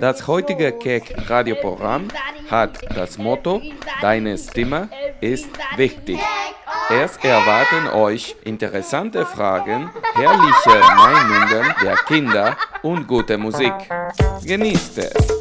Das heutige Keck-Radioprogramm hat das Motto Deine Stimme ist wichtig. Es erwarten euch interessante Fragen, herrliche Meinungen der Kinder und gute Musik. Genießt es!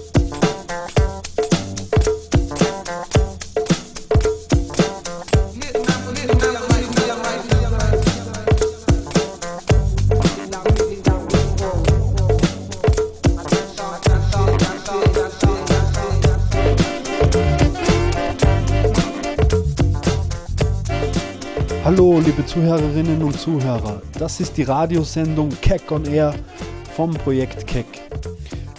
Hallo, liebe Zuhörerinnen und Zuhörer. Das ist die Radiosendung Keck on Air vom Projekt Keck.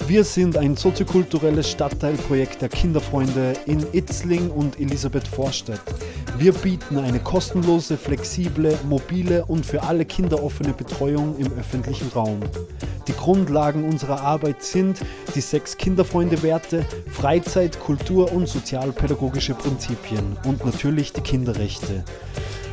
Wir sind ein soziokulturelles Stadtteilprojekt der Kinderfreunde in Itzling und Elisabeth Vorstadt. Wir bieten eine kostenlose, flexible, mobile und für alle Kinder offene Betreuung im öffentlichen Raum. Die Grundlagen unserer Arbeit sind die sechs Kinderfreunde-Werte, Freizeit, Kultur und sozialpädagogische Prinzipien und natürlich die Kinderrechte.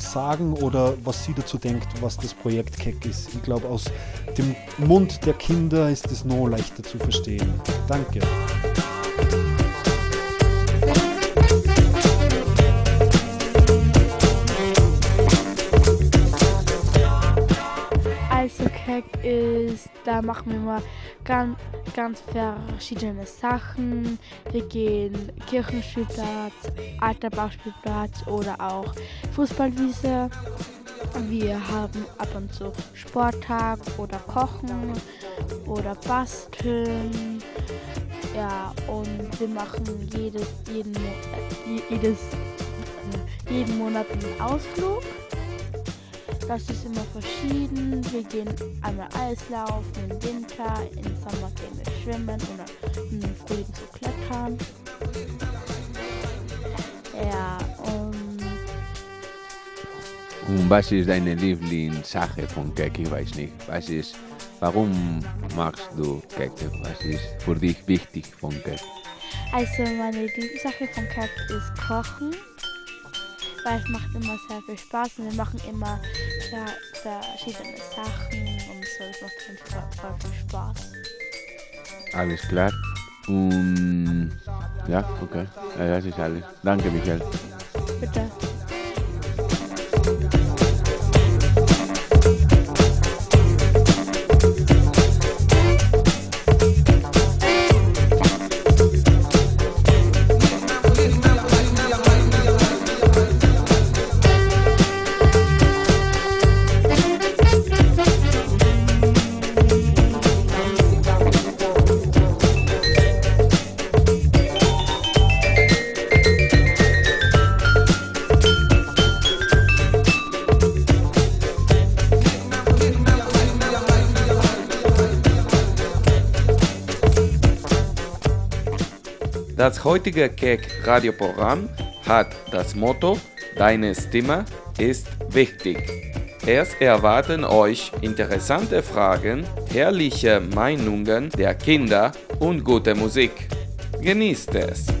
sagen oder was sie dazu denkt, was das Projekt Keck ist. Ich glaube, aus dem Mund der Kinder ist es noch leichter zu verstehen. Danke. Keck ist, da machen wir mal ganz, ganz verschiedene Sachen. Wir gehen Kirchenspielplatz, alter Bauspielplatz oder auch Fußballwiese. Wir haben ab und zu Sporttag oder Kochen oder Basteln. Ja, und wir machen jede, jeden, jedes, äh, jeden Monat einen Ausflug. Das ist immer verschieden. Wir gehen einmal Eislaufen im Winter, im Sommer gehen wir schwimmen oder im Frühling so klettern. Ja, und Und was ist deine Lieblingssache von Keck? Ich weiß nicht. Was ist, warum magst du Keck? Was ist für dich wichtig von Keck? also meine Lieblingssache von Kack ist Kochen. Weil es macht immer sehr viel Spaß und wir machen immer ver verschiedene Sachen und so. Es macht einfach voll viel Spaß. Alles klar. Und ja, okay. Ja, das ist alles. Danke, Michael. Bitte. Heutige Keck-Radioprogramm hat das Motto Deine Stimme ist wichtig. Es erwarten euch interessante Fragen, herrliche Meinungen der Kinder und gute Musik. Genießt es!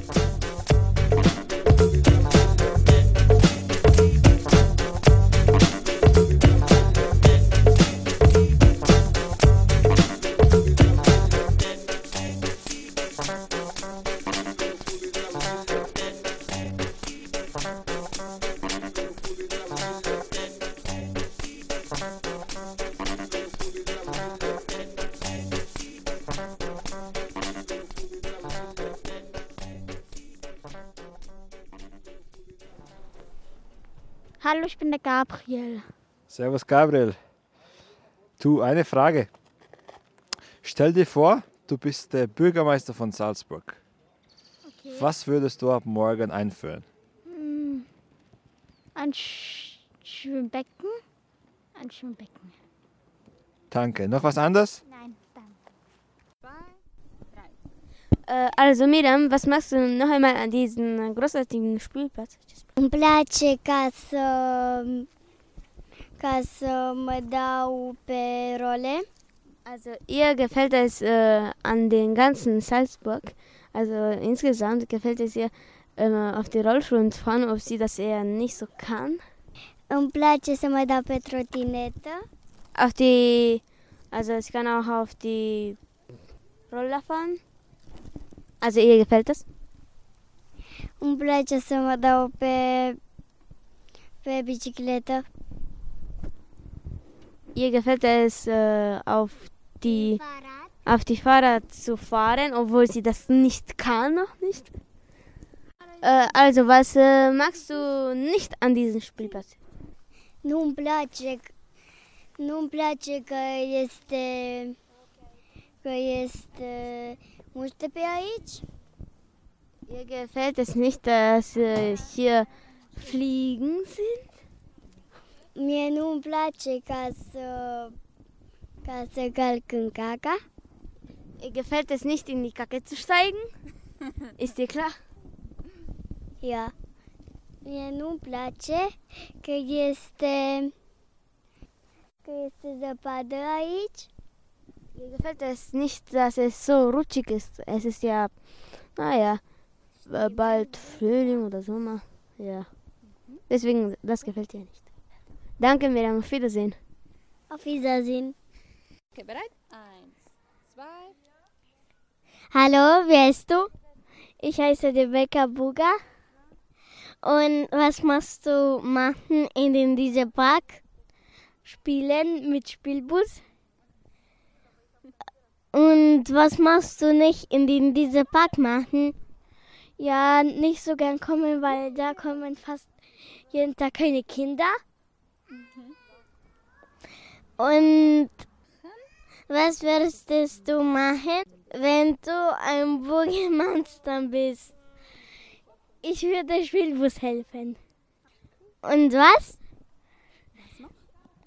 Gabriel. Servus Gabriel. Du, eine Frage. Stell dir vor, du bist der Bürgermeister von Salzburg. Okay. Was würdest du ab morgen einführen? Ein Sch Schwimmbecken. Ein Schwimmbecken. Danke. Noch was anderes? Nein, danke. Äh, also Miriam, was machst du noch einmal an diesem großartigen Spielplatz? Îmi place ca să, ca să mă dau pe role. Also ihr gefällt es äh, an den ganzen Salzburg, also insgesamt gefällt es ihr äh, auf die Rollschuhen zu fahren, ob sie das eher nicht so kann. Îmi place să mă dau pe trotinetă. Auf die, also ich kann auch auf die Roller fahren. Also ihr gefällt das? Îmi place să mă dau pe, pe bicicletă. Ihr gefällt es auf die auf die Fahrrad zu fahren, obwohl sie das nicht kann, noch nicht. Also, was magst du nicht an diesem Spielplatz? Nu-mi place, nu-mi place că este, că este muște pe aici. Ihr gefällt es nicht, dass äh, hier Fliegen sind? Mie nu-mi place ca să, ca să calc în caca. Ihr gefällt es nicht, in die Kacke zu steigen? Ist dir klar? Ia. Mie nu-mi place că este, că este zăpadă aici. Ihr gefällt es nicht, dass es so rutschig ist. Es ist ja, naja, bald Frühling oder Sommer. Ja. Deswegen, das gefällt dir nicht. Danke, Miriam. Auf Wiedersehen. Auf Wiedersehen. Okay, bereit? Eins, zwei. Hallo, wer bist du? Ich heiße Rebecca Buga. Und was machst du machen in den diesem Park? Spielen mit Spielbus? Und was machst du nicht in den diesem Park machen? Ja, nicht so gern kommen, weil da kommen fast jeden Tag keine Kinder. Und was würdest du machen, wenn du ein Boogie-Monster bist? Ich würde Spielbus helfen. Und was? Was noch?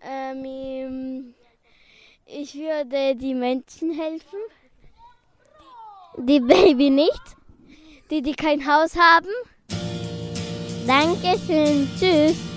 Ähm, ich würde die Menschen helfen. Die Baby nicht. Die, die kein Haus haben. Dankeschön. Tschüss.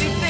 You.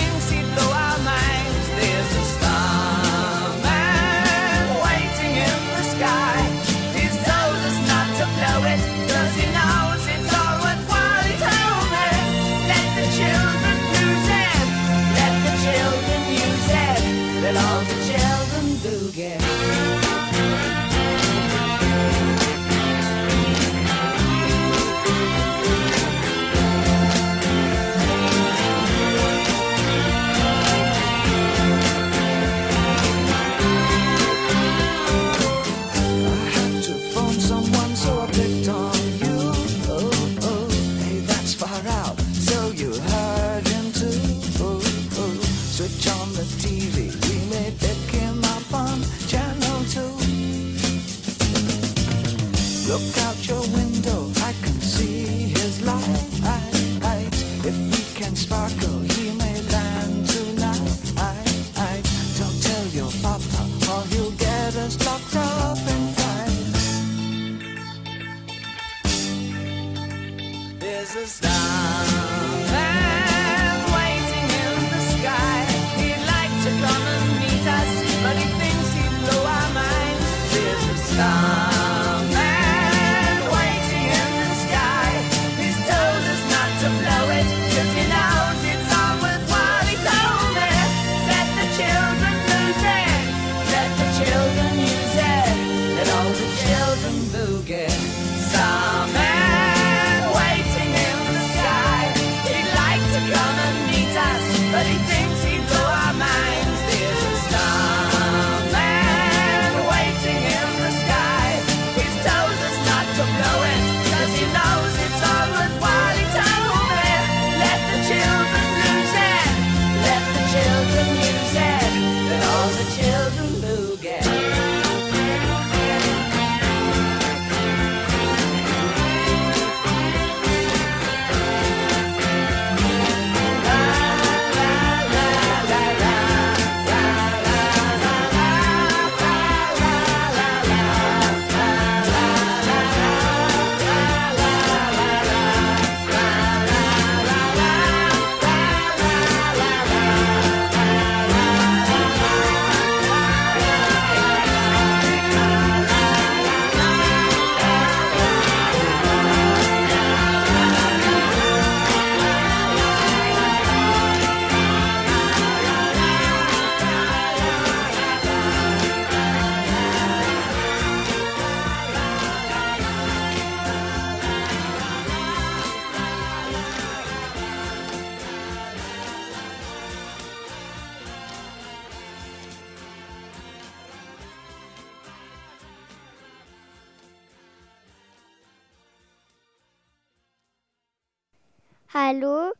Hallo,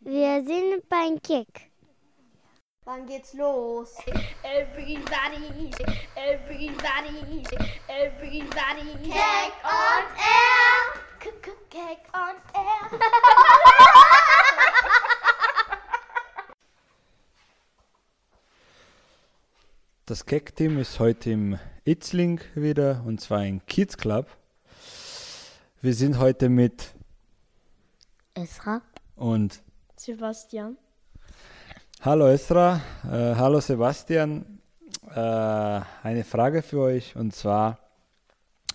wir sind beim Kick. Wann geht's los? Everybody, everybody, everybody. Cake on air. Cake on air. Das Keck-Team ist heute im Itzling wieder und zwar im Kids Club. Wir sind heute mit Esra. Und Sebastian. Hallo Esra, äh, hallo Sebastian. Äh, eine Frage für euch und zwar,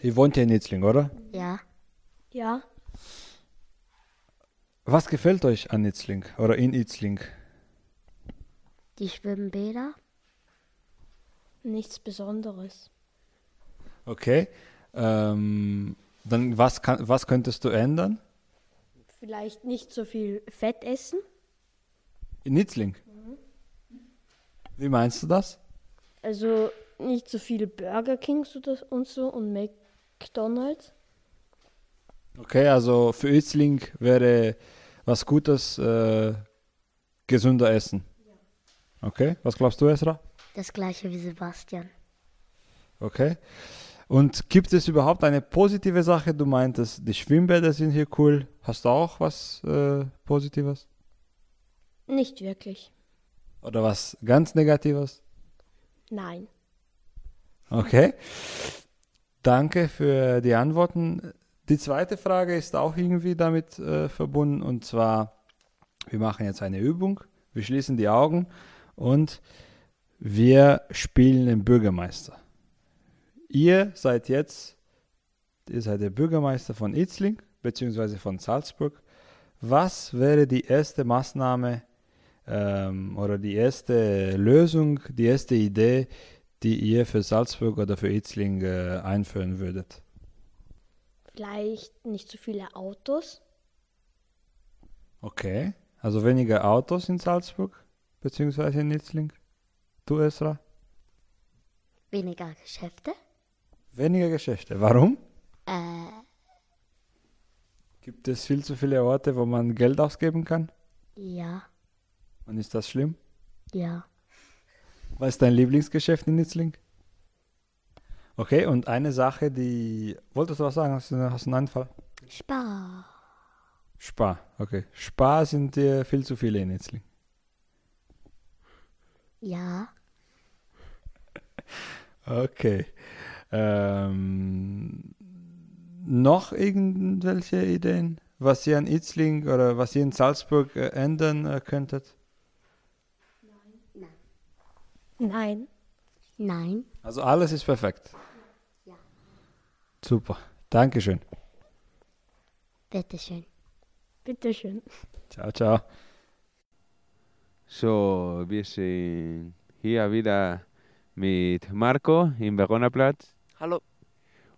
ihr wohnt ja in Itzling, oder? Ja. Ja. Was gefällt euch an Itzling oder in Itzling? Die Schwimmbäder. Nichts Besonderes. Okay, ähm, dann was, kann, was könntest du ändern Vielleicht nicht so viel Fett essen. in Itzling? Wie meinst du das? Also nicht so viele Burger Kings und so und McDonalds. Okay, also für Itzling wäre was Gutes äh, gesünder essen. Okay, was glaubst du, Esra? Das gleiche wie Sebastian. Okay. Und gibt es überhaupt eine positive Sache? Du meintest, die Schwimmbäder sind hier cool. Hast du auch was äh, Positives? Nicht wirklich. Oder was ganz Negatives? Nein. Okay. Danke für die Antworten. Die zweite Frage ist auch irgendwie damit äh, verbunden. Und zwar, wir machen jetzt eine Übung. Wir schließen die Augen und wir spielen den Bürgermeister. Ihr seid jetzt, ihr seid der Bürgermeister von Itzling beziehungsweise von Salzburg. Was wäre die erste Maßnahme ähm, oder die erste Lösung, die erste Idee, die ihr für Salzburg oder für Itzling äh, einführen würdet? Vielleicht nicht so viele Autos. Okay, also weniger Autos in Salzburg beziehungsweise in Itzling. Du, Esra? Weniger Geschäfte. Weniger Geschäfte. Warum? Äh, Gibt es viel zu viele Orte, wo man Geld ausgeben kann? ja. Und ist das schlimm? Ja. Was ist dein Lieblingsgeschäft in Itzling? Okay, und eine Sache, die. Wolltest du was sagen? Hast du, hast einen Einfall? Spar. Spar, okay. Spar sind dir viel zu viele in Itzling. Ja. Okay. Ähm, noch irgendwelche Ideen, was ihr an Itzling oder was ihr in Salzburg äh, ändern äh, könntet? Nein. Nein. Also alles ist perfekt. Ja. Super. Dankeschön. Bitteschön. Bitteschön. Ciao, ciao. So, wir sind hier wieder mit Marco im Veronaplatz. Hallo.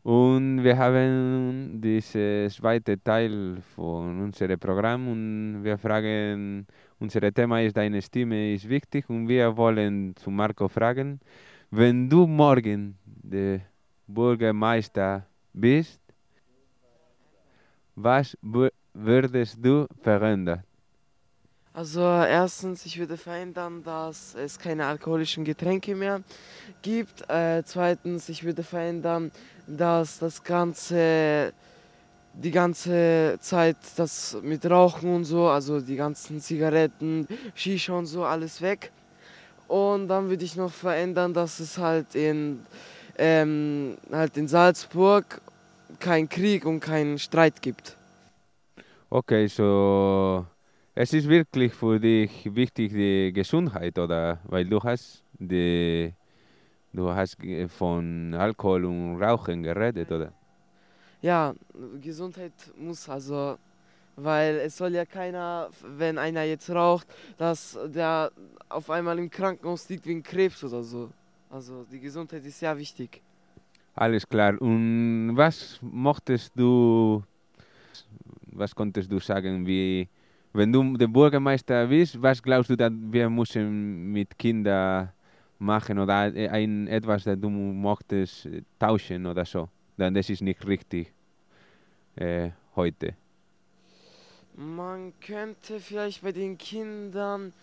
Und wir haben diesen zweiten Teil von unserem Programm und wir fragen, unser Thema ist, deine Stimme ist wichtig und wir wollen zu Marco fragen, wenn du morgen der Bürgermeister bist, was wür- würdest du verändern? Also erstens, ich würde verhindern, dass es keine alkoholischen Getränke mehr gibt. Äh, zweitens, ich würde verhindern, dass das ganze die ganze Zeit das mit Rauchen und so, also die ganzen Zigaretten, Shisha und so, alles weg. Und dann würde ich noch verändern, dass es halt in, ähm, halt in Salzburg keinen Krieg und keinen Streit gibt. Okay, so es ist wirklich für dich wichtig die Gesundheit, oder? Weil du hast die, du hast von Alkohol und Rauchen geredet, oder? Ja, Gesundheit muss also, weil es soll ja keiner, wenn einer jetzt raucht, dass der auf einmal im Krankenhaus liegt wegen Krebs oder so. Also die Gesundheit ist sehr wichtig. Alles klar. Und was mochtest du, was konntest du sagen, wie, wenn du der Bürgermeister bist, was glaubst du, dass wir müssen mit Kindern machen oder ein, etwas, das du mochtest äh, tauschen oder so? Dann das ist nicht richtig äh, heute. Man könnte vielleicht bei den Kindern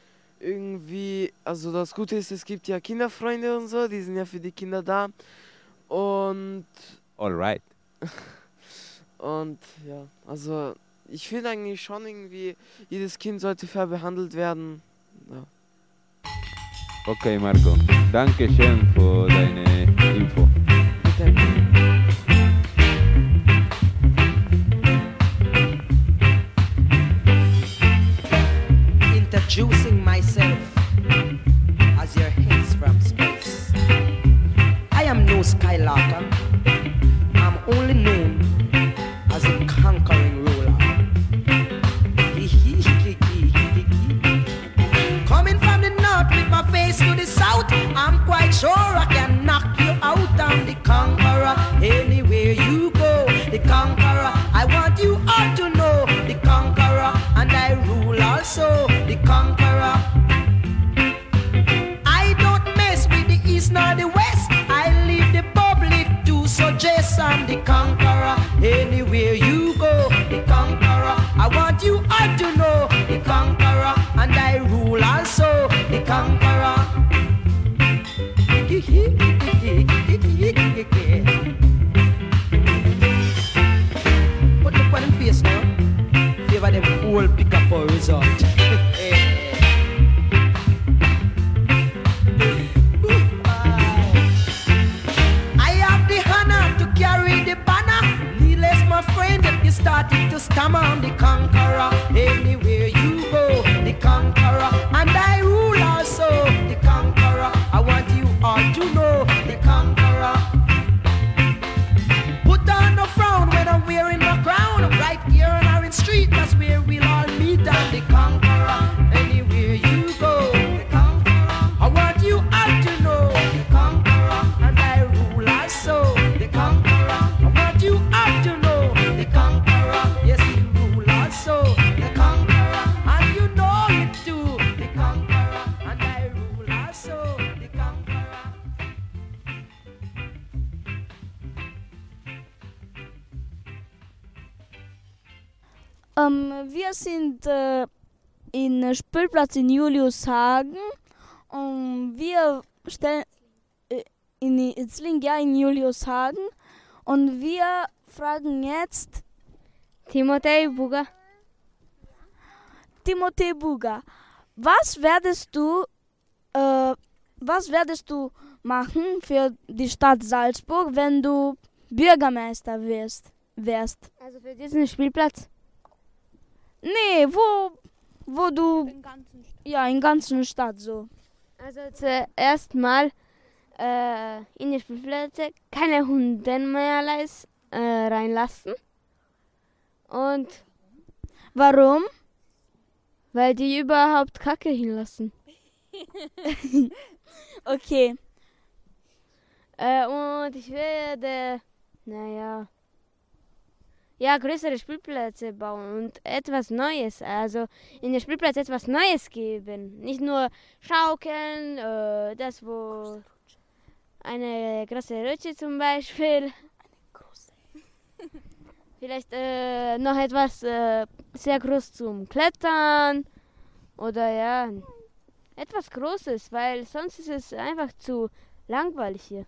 irgendwie, also das Gute ist, es gibt ja Kinderfreunde und so, die sind ja für die Kinder da. Und, Alright. und ja, also ich finde eigentlich schon irgendwie, jedes Kind sollte fair behandelt werden. Ja. Okay, Marco. Danke schön für deine sind äh, in Spielplatz in Juliushagen und wir stellen äh, in Itzling, ja in Juliushagen und wir fragen jetzt Timotei Buga. Timothée Buga, was werdest du äh, was werdest du machen für die Stadt Salzburg, wenn du Bürgermeister wirst, wärst? Also für diesen Spielplatz? Nee, wo, wo du. Ja, in ganzen Stadt so. Also zuerst mal äh, in die Spielplätze keine Hunde mehr leis, äh, reinlassen. Und warum? Weil die überhaupt Kacke hinlassen. okay. Äh, und ich werde, naja, ja, größere Spielplätze bauen und etwas Neues, also in den Spielplatz etwas Neues geben. Nicht nur Schaukeln, äh, das wo eine große Rutsche zum Beispiel. Eine große. Vielleicht äh, noch etwas äh, sehr groß zum Klettern oder ja, etwas Großes, weil sonst ist es einfach zu langweilig hier.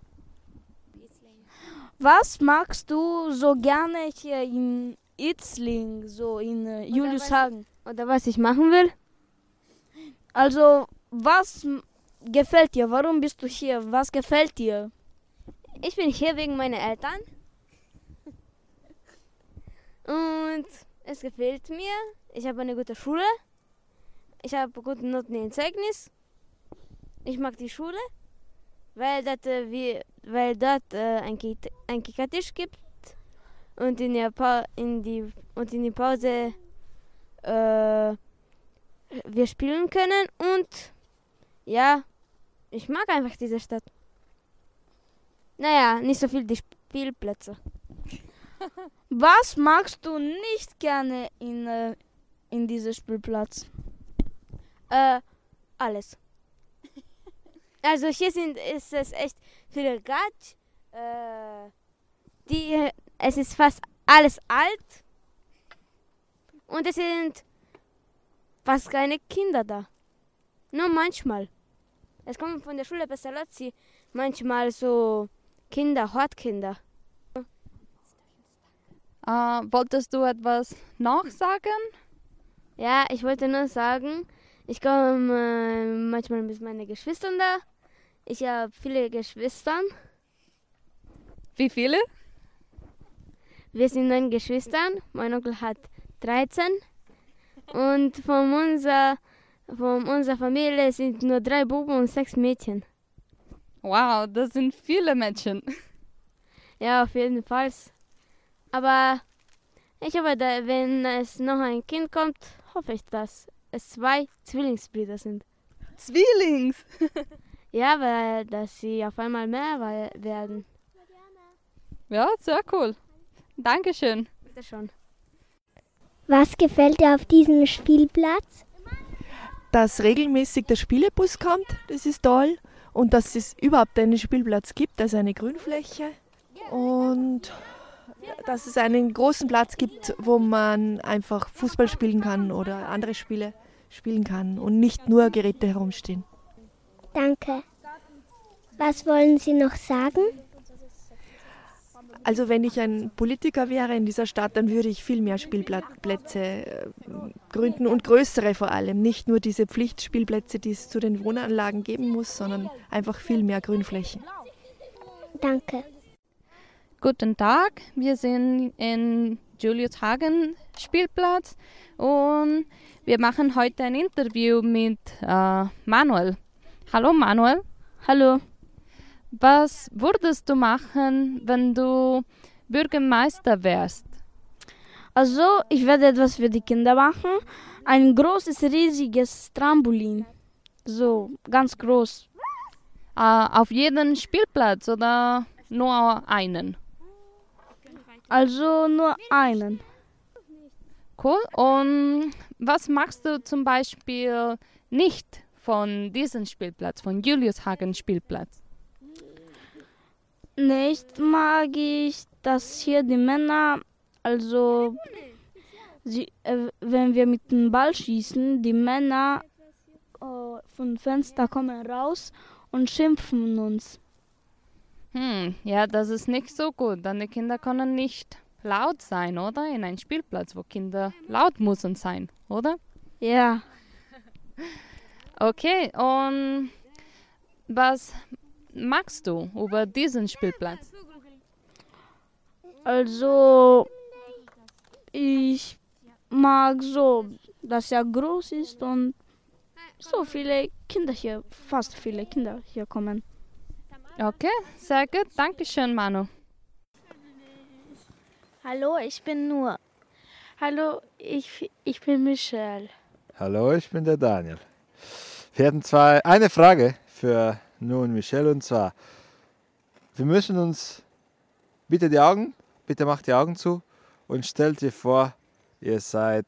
Was magst du so gerne hier in Itzling, so in äh, Juliushagen? Oder was ich machen will? Also, was gefällt dir? Warum bist du hier? Was gefällt dir? Ich bin hier wegen meiner Eltern. Und es gefällt mir. Ich habe eine gute Schule. Ich habe gute Noten im Zeugnis. Ich mag die Schule, weil dort, äh, wir, weil dort äh, ein, Kit- ein Kickertisch gibt und in der, pa in die, und in die Pause äh, wir spielen können und ja, ich mag einfach diese Stadt. Naja, nicht so viel die Spielplätze. Was magst du nicht gerne in, äh, in diesem Spielplatz? Äh, alles. Also hier sind, ist es echt viel Gatsch. Äh, die, es ist fast alles alt. Und es sind fast keine Kinder da. Nur manchmal. Es kommen von der Schule Pestalozzi manchmal so Kinder, Hortkinder. Äh, wolltest du etwas nachsagen? Ja, ich wollte nur sagen, ich komme äh, manchmal mit meinen Geschwistern da. Ich habe viele Geschwister. Wie viele? Wir sind neun Geschwistern. Mein Onkel hat 13. Und von unserer, von unserer Familie sind nur drei Buben und sechs Mädchen. Wow, das sind viele Mädchen. Ja, auf jeden Fall. Aber ich hoffe, wenn es noch ein Kind kommt, hoffe ich, dass es zwei Zwillingsbrüder sind. Zwillings? ja, weil dass sie auf einmal mehr werden. Ja, sehr cool. Dankeschön. Bitte schon. Was gefällt dir auf diesem Spielplatz? Dass regelmäßig der Spielebus kommt, das ist toll. Und dass es überhaupt einen Spielplatz gibt, also eine Grünfläche. Und dass es einen großen Platz gibt, wo man einfach Fußball spielen kann oder andere Spiele spielen kann und nicht nur Geräte herumstehen. Danke. Was wollen Sie noch sagen? Also wenn ich ein Politiker wäre in dieser Stadt, dann würde ich viel mehr Spielplätze äh, gründen und größere vor allem. Nicht nur diese Pflichtspielplätze, die es zu den Wohnanlagen geben muss, sondern einfach viel mehr Grünflächen. Danke. Guten Tag, wir sind in Julius Hagen Spielplatz und wir machen heute ein Interview mit äh, Manuel. Hallo Manuel. Hallo. Was würdest du machen, wenn du Bürgermeister wärst? Also, ich werde etwas für die Kinder machen. Ein großes, riesiges Trampolin. So, ganz groß. Äh, auf jeden Spielplatz oder nur einen? Also nur einen. Cool. Und was machst du zum Beispiel nicht von diesem Spielplatz, von Julius Hagen Spielplatz? Nicht mag ich, dass hier die Männer, also sie, äh, wenn wir mit dem Ball schießen, die Männer äh, vom Fenster kommen raus und schimpfen uns. Hm, ja, das ist nicht so gut. Deine Kinder können nicht laut sein, oder? In einem Spielplatz, wo Kinder laut müssen sein, oder? Ja. Okay, und was magst du über diesen Spielplatz? Also, ich mag so, dass er groß ist und so viele Kinder hier, fast viele Kinder hier kommen. Okay, sehr gut. Dankeschön, Manu. Hallo, ich bin Nur. Hallo, ich, ich bin Michelle. Hallo, ich bin der Daniel. Wir hatten zwei, eine Frage für Nu und Michelle und zwar, wir müssen uns bitte die Augen, bitte macht die Augen zu und stellt dir vor, ihr seid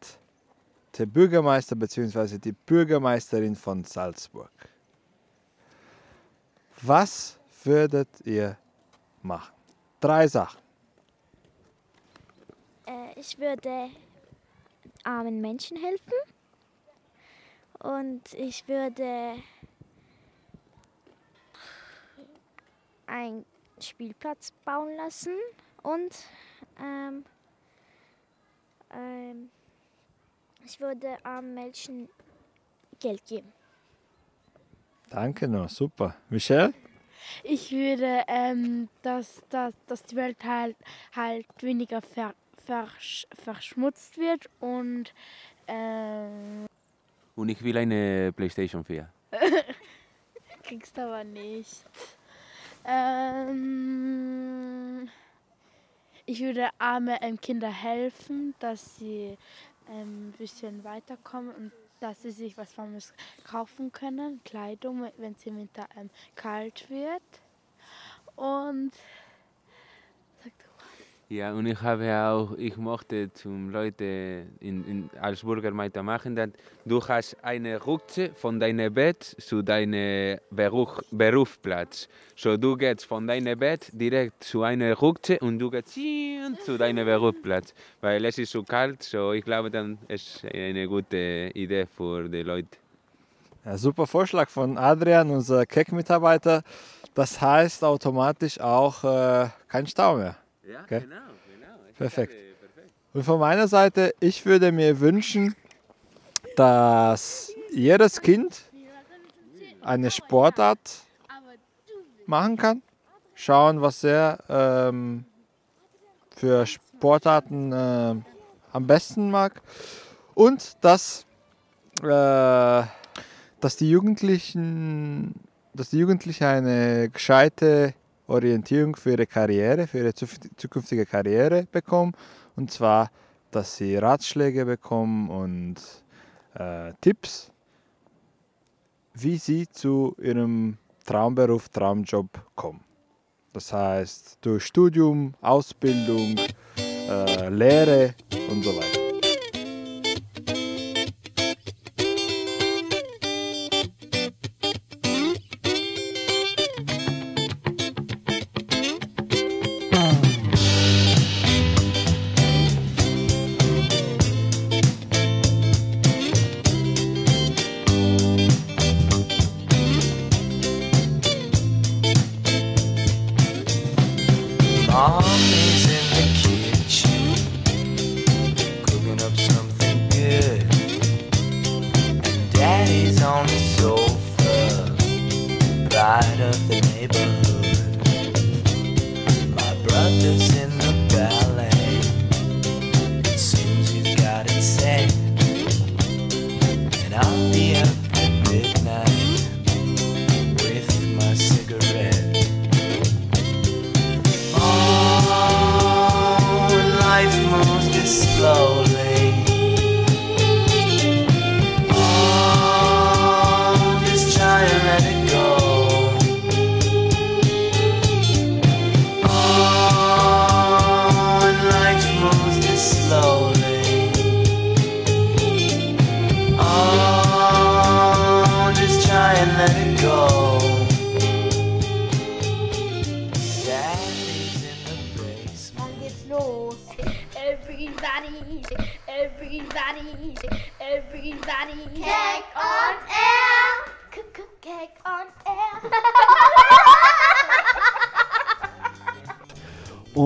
der Bürgermeister bzw. die Bürgermeisterin von Salzburg. Was würdet ihr machen? Drei Sachen. Äh, ich würde armen Menschen helfen und ich würde einen Spielplatz bauen lassen und ähm, ähm, ich würde armen Menschen Geld geben. Danke noch, super. Michelle? Ich würde, ähm, dass, dass, dass die Welt halt, halt weniger ver, versch, verschmutzt wird und ähm, Und ich will eine Playstation 4. kriegst aber nicht. Ähm, ich würde arme ähm, Kinder helfen, dass sie ähm, ein bisschen weiterkommen und dass sie sich was Warmes kaufen können, Kleidung, wenn es im Winter ähm, kalt wird. Und Ja, und ich habe auch, ich möchte zum Leute in, in, als Bürgermeister machen, dass du hast eine Rutsche von deinem Bett zu deinem Beruf, Berufsplatz. So du gehst von deinem Bett direkt zu einer Rutsche und du gehst zu deinem Berufsplatz, weil es ist so kalt. So ich glaube, dann ist eine gute Idee für die Leute. Ja, super Vorschlag von Adrian, unser Keck-Mitarbeiter. Das heißt automatisch auch äh, kein Stau mehr. Ja, Gell? genau, genau. Perfekt. Und von meiner Seite, ich würde mir wünschen, dass jedes Kind eine Sportart machen kann. Schauen, was er ähm, für Sportarten äh, am besten mag. Und dass, äh, dass, die Jugendlichen, dass die Jugendlichen eine gescheite Orientierung für ihre Karriere, für ihre zukünftige Karriere bekommen. Und zwar, dass sie Ratschläge bekommen und äh, Tipps, wie sie zu ihrem Traumberuf, Traumjob kommen. Das heißt, durch Studium, Ausbildung, äh, Lehre und so weiter.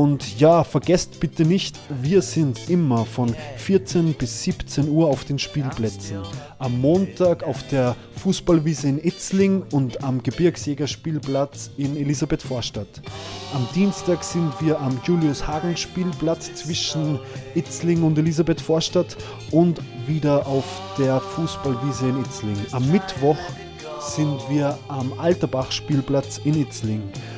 Und ja, vergesst bitte nicht, wir sind immer von 14 bis 17 Uhr auf den Spielplätzen. Am Montag auf der Fußballwiese in Itzling und am Gebirgsjägerspielplatz in Elisabeth-Vorstadt. Am Dienstag sind wir am Julius-Hagen-Spielplatz zwischen Itzling und Elisabeth-Vorstadt und wieder auf der Fußballwiese in Itzling. Am Mittwoch sind wir am Alterbach-Spielplatz in Itzling.